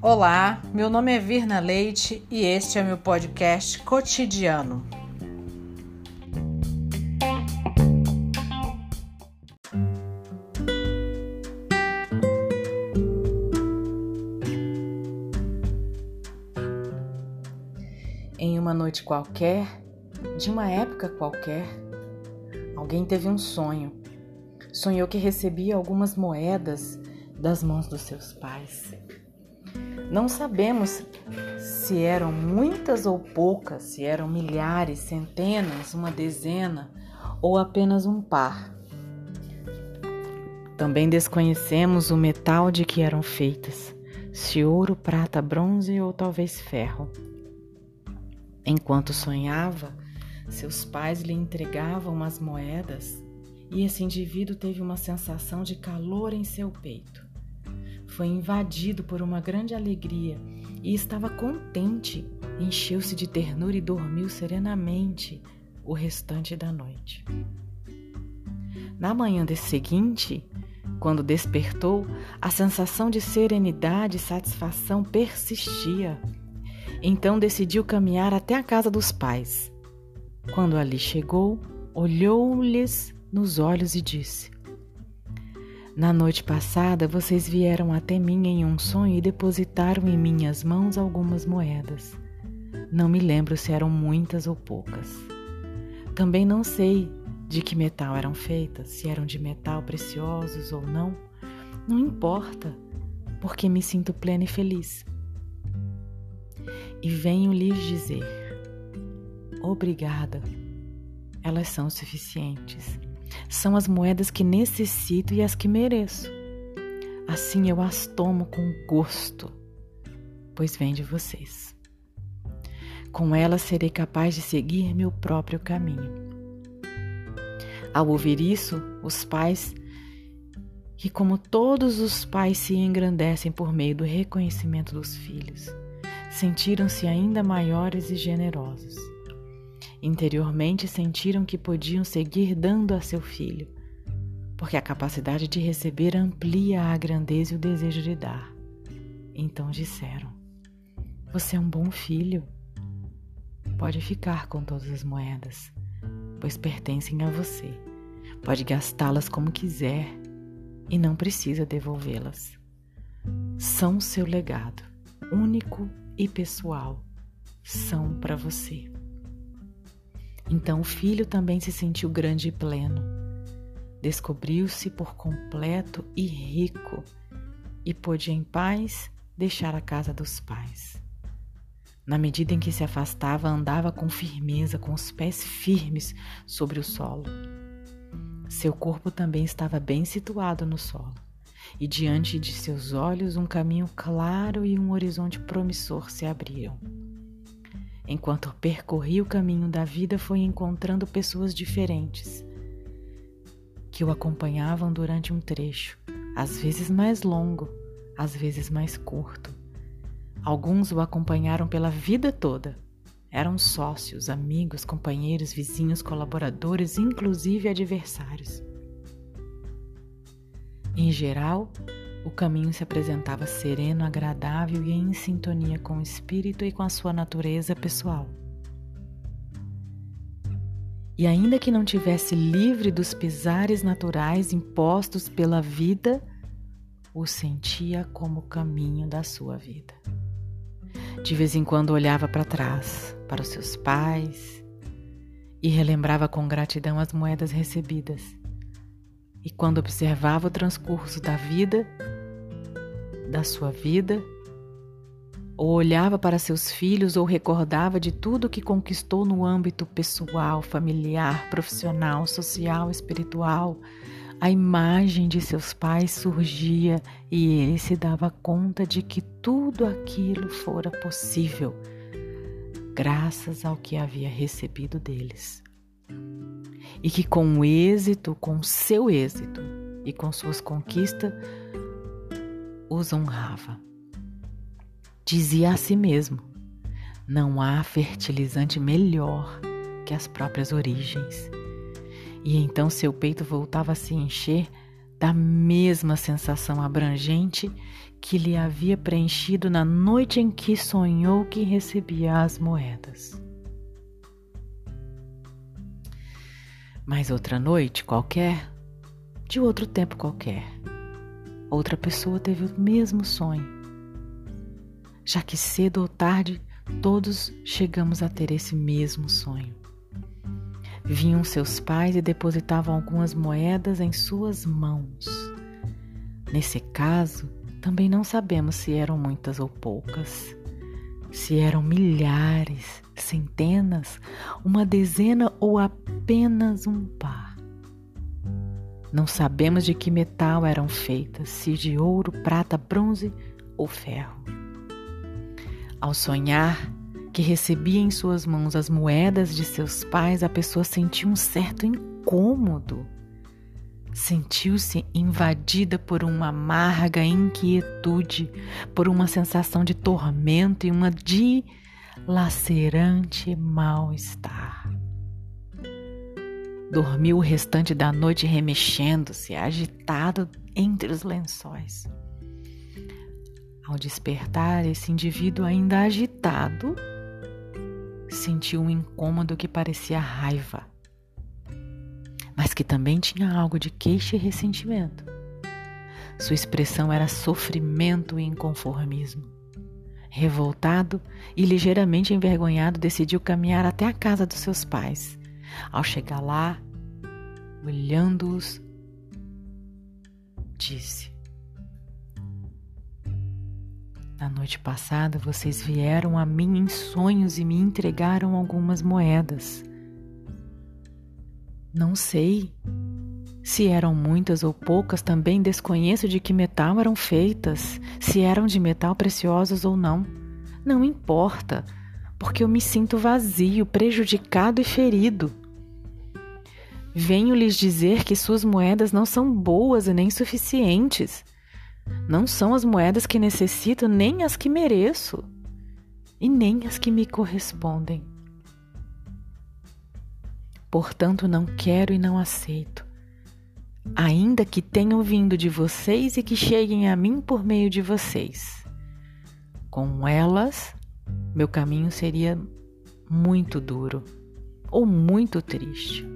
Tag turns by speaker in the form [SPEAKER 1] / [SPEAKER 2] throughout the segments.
[SPEAKER 1] Olá, meu nome é Virna Leite e este é meu podcast cotidiano. Em uma noite qualquer, de uma época qualquer, alguém teve um sonho. Sonhou que recebia algumas moedas das mãos dos seus pais. Não sabemos se eram muitas ou poucas, se eram milhares, centenas, uma dezena ou apenas um par. Também desconhecemos o metal de que eram feitas, se ouro, prata, bronze ou talvez ferro. Enquanto sonhava, seus pais lhe entregavam as moedas e esse indivíduo teve uma sensação de calor em seu peito foi invadido por uma grande alegria e estava contente, encheu-se de ternura e dormiu serenamente o restante da noite. Na manhã de seguinte, quando despertou, a sensação de serenidade e satisfação persistia. Então decidiu caminhar até a casa dos pais. Quando ali chegou, olhou-lhes nos olhos e disse: na noite passada, vocês vieram até mim em um sonho e depositaram em minhas mãos algumas moedas. Não me lembro se eram muitas ou poucas. Também não sei de que metal eram feitas, se eram de metal preciosos ou não. Não importa, porque me sinto plena e feliz. E venho lhes dizer: obrigada, elas são suficientes são as moedas que necessito e as que mereço. Assim eu as tomo com gosto, pois vem de vocês. Com elas serei capaz de seguir meu próprio caminho. Ao ouvir isso, os pais, que como todos os pais se engrandecem por meio do reconhecimento dos filhos, sentiram-se ainda maiores e generosos. Interiormente sentiram que podiam seguir dando a seu filho, porque a capacidade de receber amplia a grandeza e o desejo de dar. Então disseram: Você é um bom filho. Pode ficar com todas as moedas, pois pertencem a você. Pode gastá-las como quiser e não precisa devolvê-las. São seu legado, único e pessoal. São para você. Então o filho também se sentiu grande e pleno. Descobriu-se por completo e rico e pôde em paz deixar a casa dos pais. Na medida em que se afastava, andava com firmeza, com os pés firmes sobre o solo. Seu corpo também estava bem situado no solo, e diante de seus olhos um caminho claro e um horizonte promissor se abriram. Enquanto percorria o caminho da vida, foi encontrando pessoas diferentes que o acompanhavam durante um trecho, às vezes mais longo, às vezes mais curto. Alguns o acompanharam pela vida toda. Eram sócios, amigos, companheiros, vizinhos, colaboradores, inclusive adversários. Em geral, o caminho se apresentava sereno, agradável e em sintonia com o espírito e com a sua natureza pessoal. E ainda que não tivesse livre dos pesares naturais impostos pela vida, o sentia como o caminho da sua vida. De vez em quando olhava para trás, para os seus pais, e relembrava com gratidão as moedas recebidas e quando observava o transcurso da vida, da sua vida, ou olhava para seus filhos ou recordava de tudo que conquistou no âmbito pessoal, familiar, profissional, social, espiritual, a imagem de seus pais surgia e ele se dava conta de que tudo aquilo fora possível graças ao que havia recebido deles e que com o êxito, com seu êxito e com suas conquistas, os honrava. Dizia a si mesmo: não há fertilizante melhor que as próprias origens. E então seu peito voltava a se encher da mesma sensação abrangente que lhe havia preenchido na noite em que sonhou que recebia as moedas. Mas outra noite qualquer, de outro tempo qualquer, outra pessoa teve o mesmo sonho, já que cedo ou tarde todos chegamos a ter esse mesmo sonho. Vinham seus pais e depositavam algumas moedas em suas mãos. Nesse caso, também não sabemos se eram muitas ou poucas, se eram milhares, centenas, uma dezena ou apenas um par. Não sabemos de que metal eram feitas, se de ouro, prata, bronze ou ferro. Ao sonhar, que recebia em suas mãos as moedas de seus pais, a pessoa sentiu um certo incômodo. Sentiu-se invadida por uma amarga inquietude, por uma sensação de tormento e uma dilacerante mal-estar. Dormiu o restante da noite remexendo-se, agitado entre os lençóis. Ao despertar, esse indivíduo ainda agitado sentiu um incômodo que parecia raiva, mas que também tinha algo de queixa e ressentimento. Sua expressão era sofrimento e inconformismo. Revoltado e ligeiramente envergonhado, decidiu caminhar até a casa dos seus pais. Ao chegar lá, olhando-os, disse: Na noite passada vocês vieram a mim em sonhos e me entregaram algumas moedas. Não sei se eram muitas ou poucas, também desconheço de que metal eram feitas, se eram de metal preciosos ou não. Não importa, porque eu me sinto vazio, prejudicado e ferido. Venho lhes dizer que suas moedas não são boas e nem suficientes. Não são as moedas que necessito, nem as que mereço, e nem as que me correspondem. Portanto, não quero e não aceito, ainda que tenham vindo de vocês e que cheguem a mim por meio de vocês. Com elas, meu caminho seria muito duro ou muito triste,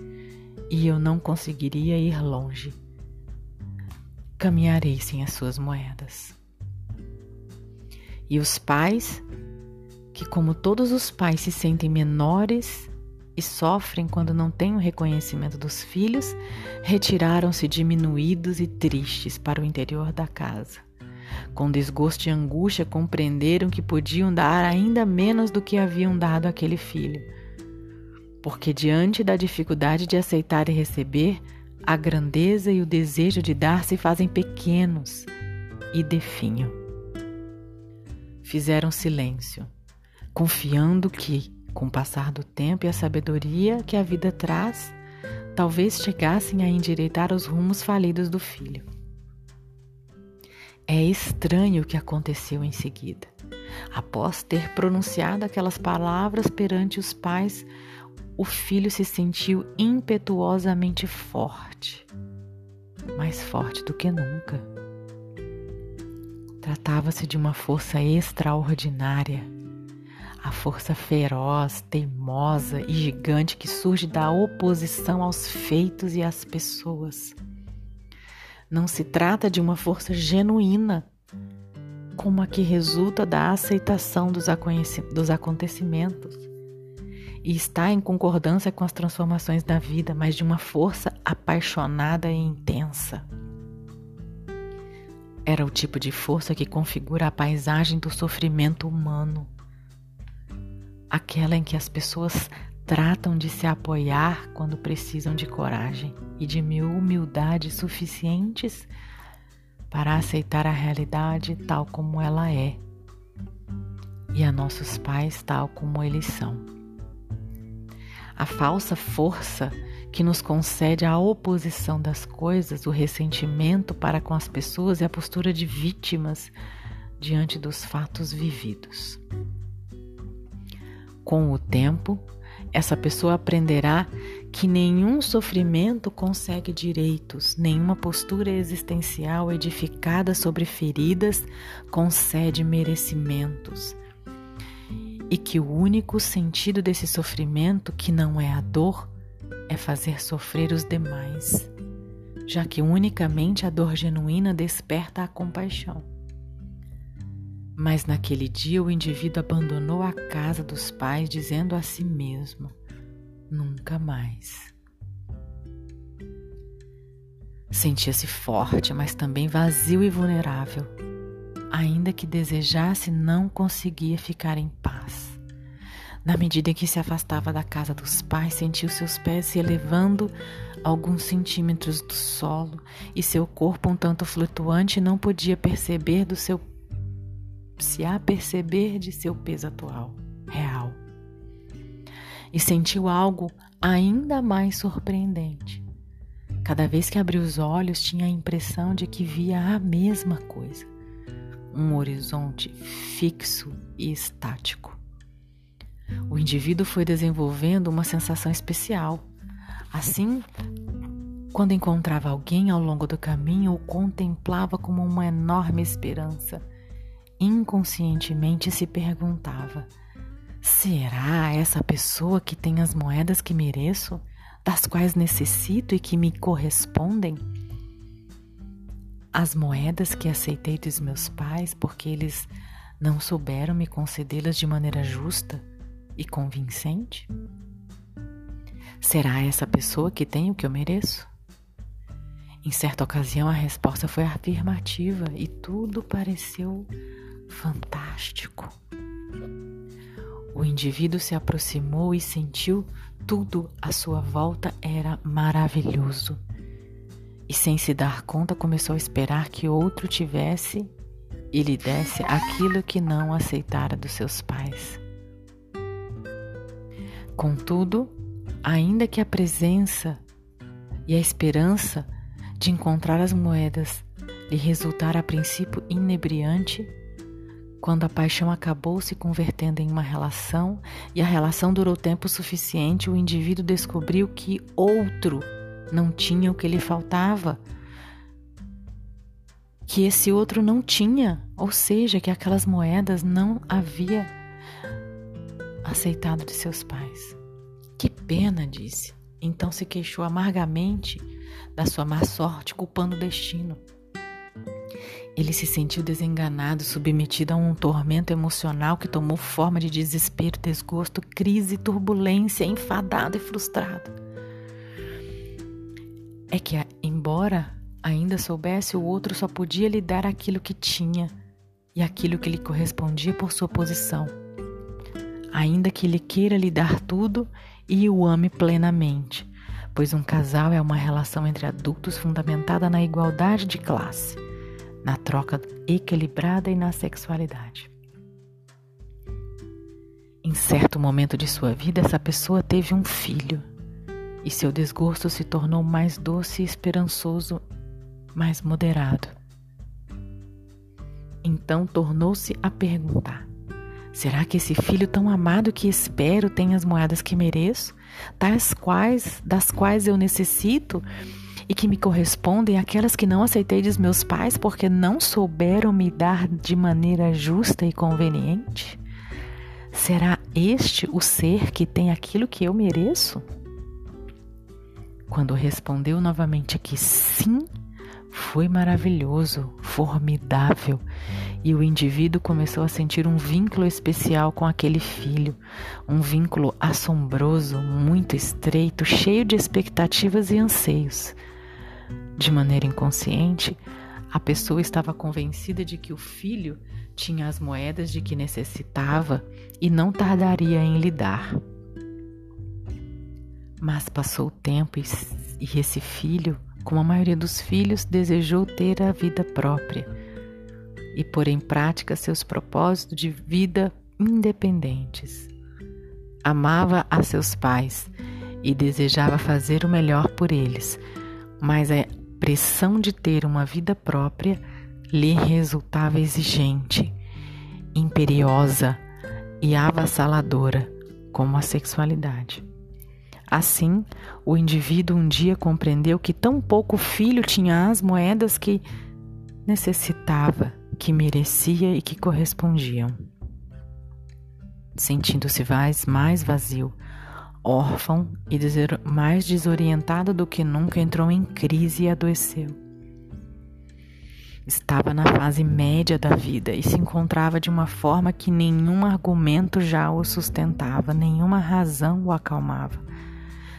[SPEAKER 1] e eu não conseguiria ir longe caminharei sem as suas moedas. E os pais, que como todos os pais se sentem menores e sofrem quando não têm o reconhecimento dos filhos, retiraram-se diminuídos e tristes para o interior da casa. Com desgosto e angústia, compreenderam que podiam dar ainda menos do que haviam dado àquele filho. Porque, diante da dificuldade de aceitar e receber, a grandeza e o desejo de dar se fazem pequenos e definham. Fizeram silêncio, confiando que, com o passar do tempo e a sabedoria que a vida traz, talvez chegassem a endireitar os rumos falidos do filho. É estranho o que aconteceu em seguida. Após ter pronunciado aquelas palavras perante os pais, o filho se sentiu impetuosamente forte, mais forte do que nunca. Tratava-se de uma força extraordinária, a força feroz, teimosa e gigante que surge da oposição aos feitos e às pessoas. Não se trata de uma força genuína, como a que resulta da aceitação dos acontecimentos e está em concordância com as transformações da vida, mas de uma força apaixonada e intensa. Era o tipo de força que configura a paisagem do sofrimento humano, aquela em que as pessoas tratam de se apoiar quando precisam de coragem e de humildade suficientes para aceitar a realidade tal como ela é. E a nossos pais tal como eles são a falsa força que nos concede a oposição das coisas, o ressentimento para com as pessoas e a postura de vítimas diante dos fatos vividos. Com o tempo, essa pessoa aprenderá que nenhum sofrimento consegue direitos, nenhuma postura existencial edificada sobre feridas concede merecimentos. E que o único sentido desse sofrimento, que não é a dor, é fazer sofrer os demais, já que unicamente a dor genuína desperta a compaixão. Mas naquele dia o indivíduo abandonou a casa dos pais, dizendo a si mesmo: nunca mais. Sentia-se forte, mas também vazio e vulnerável. Ainda que desejasse, não conseguia ficar em paz. Na medida em que se afastava da casa dos pais, sentiu seus pés se elevando alguns centímetros do solo e seu corpo um tanto flutuante não podia perceber do seu se aperceber de seu peso atual, real e sentiu algo ainda mais surpreendente. Cada vez que abriu os olhos, tinha a impressão de que via a mesma coisa, um horizonte fixo e estático. O indivíduo foi desenvolvendo uma sensação especial. Assim, quando encontrava alguém ao longo do caminho, o contemplava como uma enorme esperança. Inconscientemente se perguntava: Será essa pessoa que tem as moedas que mereço, das quais necessito e que me correspondem? As moedas que aceitei dos meus pais porque eles não souberam me concedê-las de maneira justa e convincente? Será essa pessoa que tem o que eu mereço? Em certa ocasião, a resposta foi afirmativa e tudo pareceu fantástico. O indivíduo se aproximou e sentiu tudo à sua volta era maravilhoso. E sem se dar conta, começou a esperar que outro tivesse e lhe desse aquilo que não aceitara dos seus pais. Contudo, ainda que a presença e a esperança de encontrar as moedas lhe resultara a princípio inebriante, quando a paixão acabou se convertendo em uma relação e a relação durou tempo suficiente, o indivíduo descobriu que outro não tinha o que lhe faltava. Que esse outro não tinha, ou seja, que aquelas moedas não havia aceitado de seus pais. Que pena, disse. Então se queixou amargamente da sua má sorte, culpando o destino. Ele se sentiu desenganado, submetido a um tormento emocional que tomou forma de desespero, desgosto, crise, turbulência, enfadado e frustrado. É que, embora ainda soubesse, o outro só podia lhe dar aquilo que tinha e aquilo que lhe correspondia por sua posição. Ainda que ele queira lhe dar tudo e o ame plenamente, pois um casal é uma relação entre adultos fundamentada na igualdade de classe na troca equilibrada e na sexualidade. Em certo momento de sua vida, essa pessoa teve um filho e seu desgosto se tornou mais doce e esperançoso, mais moderado. Então tornou-se a perguntar: será que esse filho tão amado que espero tem as moedas que mereço, tais quais das quais eu necessito? e que me correspondem aquelas que não aceitei dos meus pais porque não souberam me dar de maneira justa e conveniente? Será este o ser que tem aquilo que eu mereço? Quando respondeu novamente que sim, foi maravilhoso, formidável, e o indivíduo começou a sentir um vínculo especial com aquele filho, um vínculo assombroso, muito estreito, cheio de expectativas e anseios. De maneira inconsciente, a pessoa estava convencida de que o filho tinha as moedas de que necessitava e não tardaria em lhe dar. Mas passou o tempo e esse filho, como a maioria dos filhos, desejou ter a vida própria e pôr em prática seus propósitos de vida independentes. Amava a seus pais e desejava fazer o melhor por eles, mas a pressão de ter uma vida própria lhe resultava exigente, imperiosa e avassaladora, como a sexualidade. Assim, o indivíduo um dia compreendeu que tão pouco filho tinha as moedas que necessitava, que merecia e que correspondiam. Sentindo-se mais vazio, órfão e mais desorientado do que nunca, entrou em crise e adoeceu. Estava na fase média da vida e se encontrava de uma forma que nenhum argumento já o sustentava, nenhuma razão o acalmava.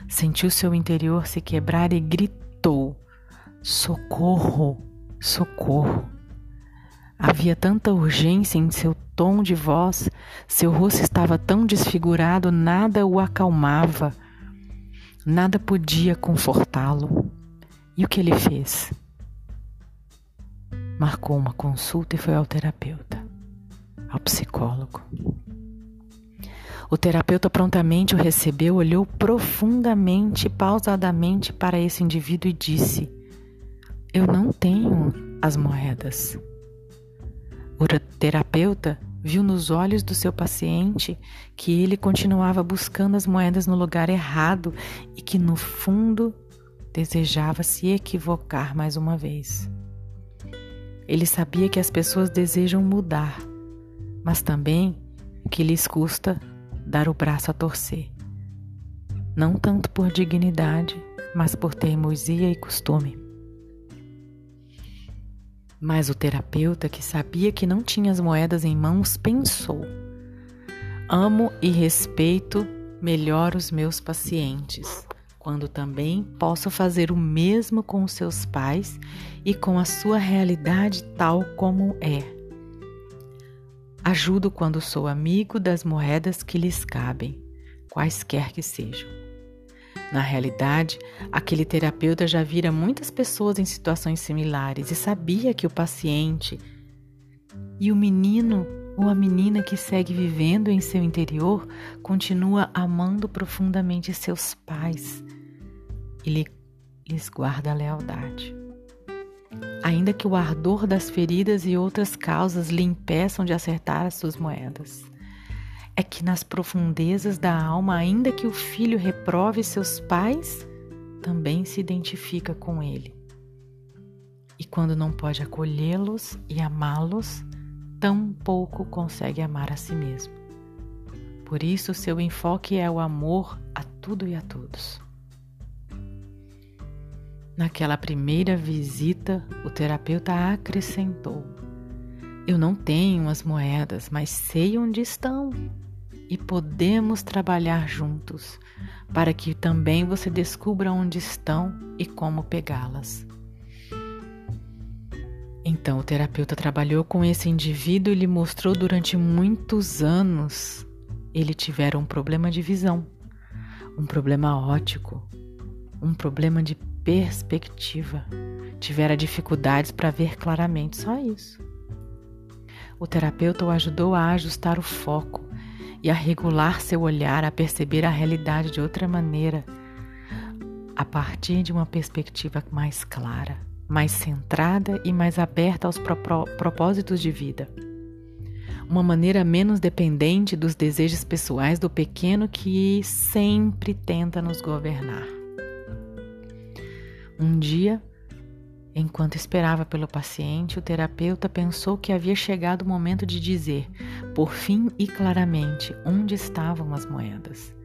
[SPEAKER 1] Sentiu seu interior se quebrar e gritou: Socorro, socorro. Havia tanta urgência em seu tom de voz, seu rosto estava tão desfigurado, nada o acalmava, nada podia confortá-lo. E o que ele fez? Marcou uma consulta e foi ao terapeuta, ao psicólogo. O terapeuta prontamente o recebeu, olhou profundamente, pausadamente para esse indivíduo e disse: Eu não tenho as moedas. O terapeuta viu nos olhos do seu paciente que ele continuava buscando as moedas no lugar errado e que, no fundo, desejava se equivocar mais uma vez. Ele sabia que as pessoas desejam mudar, mas também que lhes custa dar o braço a torcer. Não tanto por dignidade, mas por teimosia e costume. Mas o terapeuta, que sabia que não tinha as moedas em mãos, pensou: Amo e respeito melhor os meus pacientes, quando também posso fazer o mesmo com seus pais e com a sua realidade tal como é. Ajudo quando sou amigo das moedas que lhes cabem, quaisquer que sejam. Na realidade, aquele terapeuta já vira muitas pessoas em situações similares e sabia que o paciente e o menino ou a menina que segue vivendo em seu interior continua amando profundamente seus pais e lhes guarda a lealdade. Ainda que o ardor das feridas e outras causas lhe impeçam de acertar as suas moedas é que nas profundezas da alma, ainda que o filho reprove seus pais, também se identifica com ele. E quando não pode acolhê-los e amá-los, tão pouco consegue amar a si mesmo. Por isso, seu enfoque é o amor a tudo e a todos. Naquela primeira visita, o terapeuta acrescentou: Eu não tenho as moedas, mas sei onde estão e podemos trabalhar juntos para que também você descubra onde estão e como pegá-las. Então o terapeuta trabalhou com esse indivíduo e lhe mostrou durante muitos anos ele tivera um problema de visão, um problema ótico, um problema de perspectiva, tivera dificuldades para ver claramente, só isso. O terapeuta o ajudou a ajustar o foco e a regular seu olhar, a perceber a realidade de outra maneira, a partir de uma perspectiva mais clara, mais centrada e mais aberta aos propósitos de vida. Uma maneira menos dependente dos desejos pessoais do pequeno que sempre tenta nos governar. Um dia, Enquanto esperava pelo paciente, o terapeuta pensou que havia chegado o momento de dizer, por fim e claramente, onde estavam as moedas.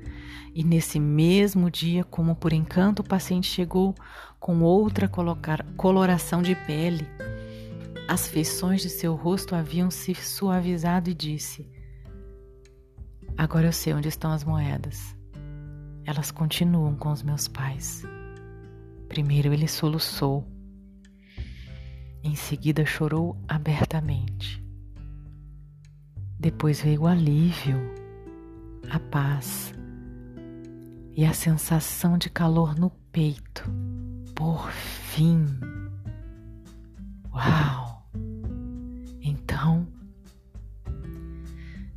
[SPEAKER 1] E nesse mesmo dia, como por encanto, o paciente chegou com outra coloração de pele. As feições de seu rosto haviam se suavizado e disse: Agora eu sei onde estão as moedas. Elas continuam com os meus pais. Primeiro ele soluçou em seguida chorou abertamente. Depois veio o alívio, a paz e a sensação de calor no peito. Por fim. Uau! Então,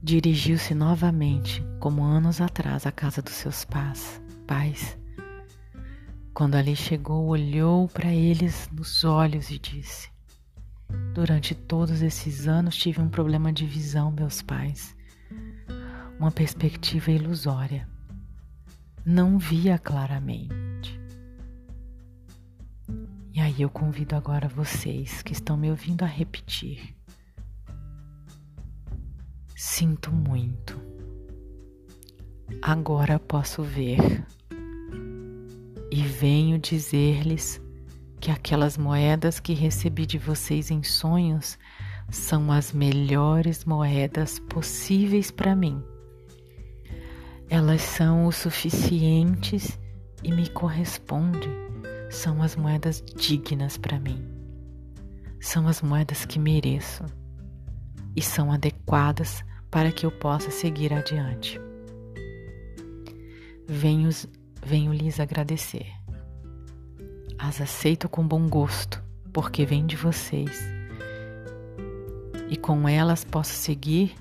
[SPEAKER 1] dirigiu-se novamente, como anos atrás, à casa dos seus pais. pais. Quando ali chegou, olhou para eles nos olhos e disse: Durante todos esses anos tive um problema de visão, meus pais, uma perspectiva ilusória. não via claramente. E aí eu convido agora vocês que estão me ouvindo a repetir. Sinto muito. Agora posso ver. Venho dizer-lhes que aquelas moedas que recebi de vocês em sonhos são as melhores moedas possíveis para mim. Elas são o suficientes e me correspondem. São as moedas dignas para mim. São as moedas que mereço e são adequadas para que eu possa seguir adiante. Venho, venho lhes agradecer. As aceito com bom gosto, porque vêm de vocês e com elas posso seguir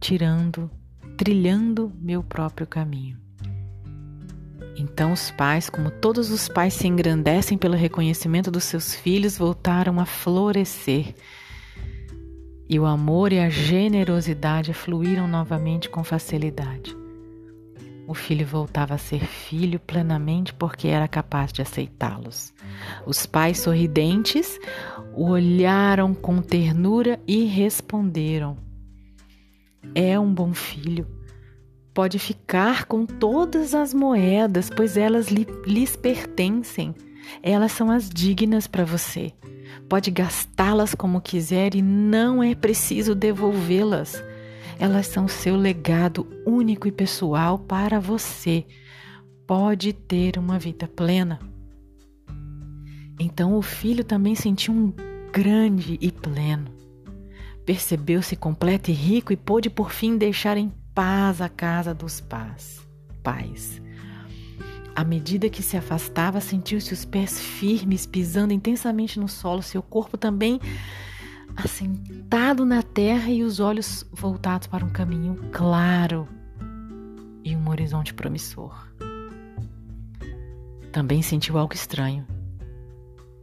[SPEAKER 1] tirando, trilhando meu próprio caminho. Então os pais, como todos os pais se engrandecem pelo reconhecimento dos seus filhos, voltaram a florescer. E o amor e a generosidade fluíram novamente com facilidade. O filho voltava a ser filho plenamente porque era capaz de aceitá-los. Os pais sorridentes o olharam com ternura e responderam: É um bom filho. Pode ficar com todas as moedas, pois elas lhe, lhes pertencem. Elas são as dignas para você. Pode gastá-las como quiser e não é preciso devolvê-las. Elas são seu legado único e pessoal para você. Pode ter uma vida plena. Então o filho também sentiu um grande e pleno. Percebeu-se completo e rico e pôde por fim deixar em paz a casa dos pais. pais. À medida que se afastava, sentiu-se os pés firmes, pisando intensamente no solo, seu corpo também assentado na terra e os olhos voltados para um caminho claro e um horizonte promissor. Também sentiu algo estranho.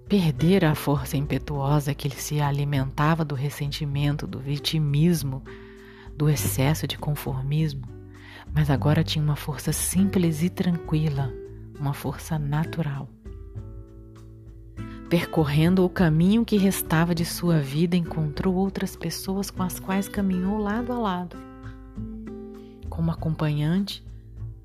[SPEAKER 1] Perdera a força impetuosa que se alimentava do ressentimento, do vitimismo, do excesso de conformismo, mas agora tinha uma força simples e tranquila, uma força natural. Percorrendo o caminho que restava de sua vida, encontrou outras pessoas com as quais caminhou lado a lado. Como acompanhante,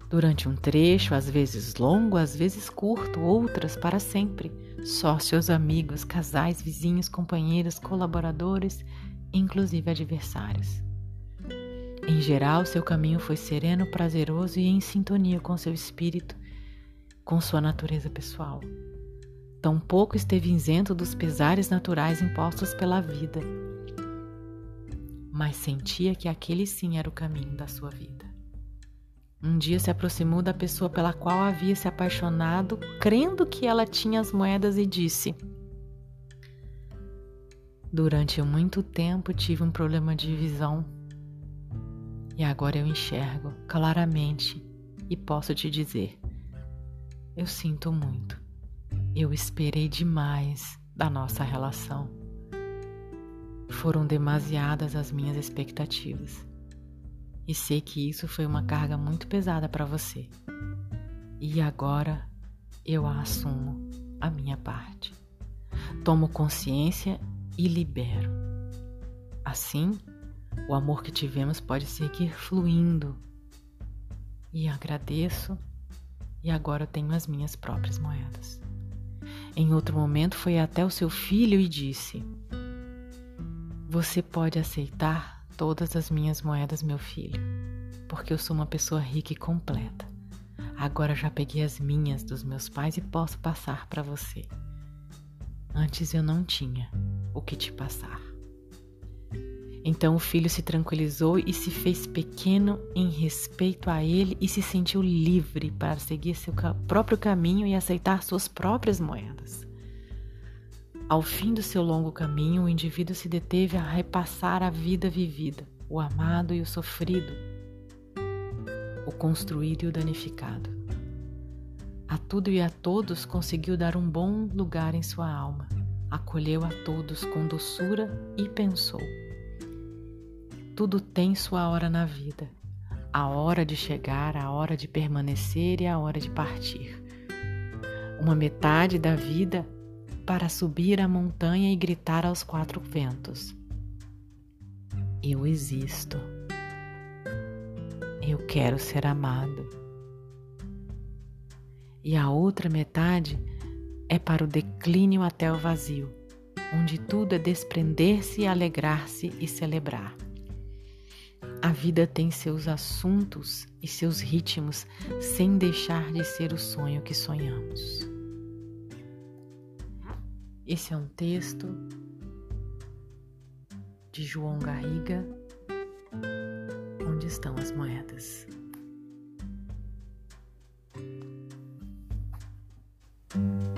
[SPEAKER 1] durante um trecho, às vezes longo, às vezes curto, outras para sempre, sócios, amigos, casais, vizinhos, companheiros, colaboradores, inclusive adversários. Em geral, seu caminho foi sereno, prazeroso e em sintonia com seu espírito, com sua natureza pessoal. Tampouco esteve isento dos pesares naturais impostos pela vida, mas sentia que aquele sim era o caminho da sua vida. Um dia se aproximou da pessoa pela qual havia se apaixonado, crendo que ela tinha as moedas, e disse: Durante muito tempo tive um problema de visão e agora eu enxergo claramente e posso te dizer: eu sinto muito. Eu esperei demais da nossa relação. Foram demasiadas as minhas expectativas. E sei que isso foi uma carga muito pesada para você. E agora eu a assumo a minha parte. Tomo consciência e libero. Assim, o amor que tivemos pode seguir fluindo. E agradeço, e agora eu tenho as minhas próprias moedas. Em outro momento, foi até o seu filho e disse: Você pode aceitar todas as minhas moedas, meu filho, porque eu sou uma pessoa rica e completa. Agora já peguei as minhas dos meus pais e posso passar para você. Antes eu não tinha o que te passar. Então o filho se tranquilizou e se fez pequeno em respeito a ele e se sentiu livre para seguir seu próprio caminho e aceitar suas próprias moedas. Ao fim do seu longo caminho, o indivíduo se deteve a repassar a vida vivida, o amado e o sofrido, o construído e o danificado. A tudo e a todos conseguiu dar um bom lugar em sua alma, acolheu a todos com doçura e pensou tudo tem sua hora na vida. a hora de chegar, a hora de permanecer e a hora de partir. Uma metade da vida para subir a montanha e gritar aos quatro ventos: Eu existo. Eu quero ser amado. E a outra metade é para o declínio até o vazio, onde tudo é desprender-se, alegrar-se e celebrar. A vida tem seus assuntos e seus ritmos sem deixar de ser o sonho que sonhamos. Esse é um texto de João Garriga, Onde estão as moedas? thank you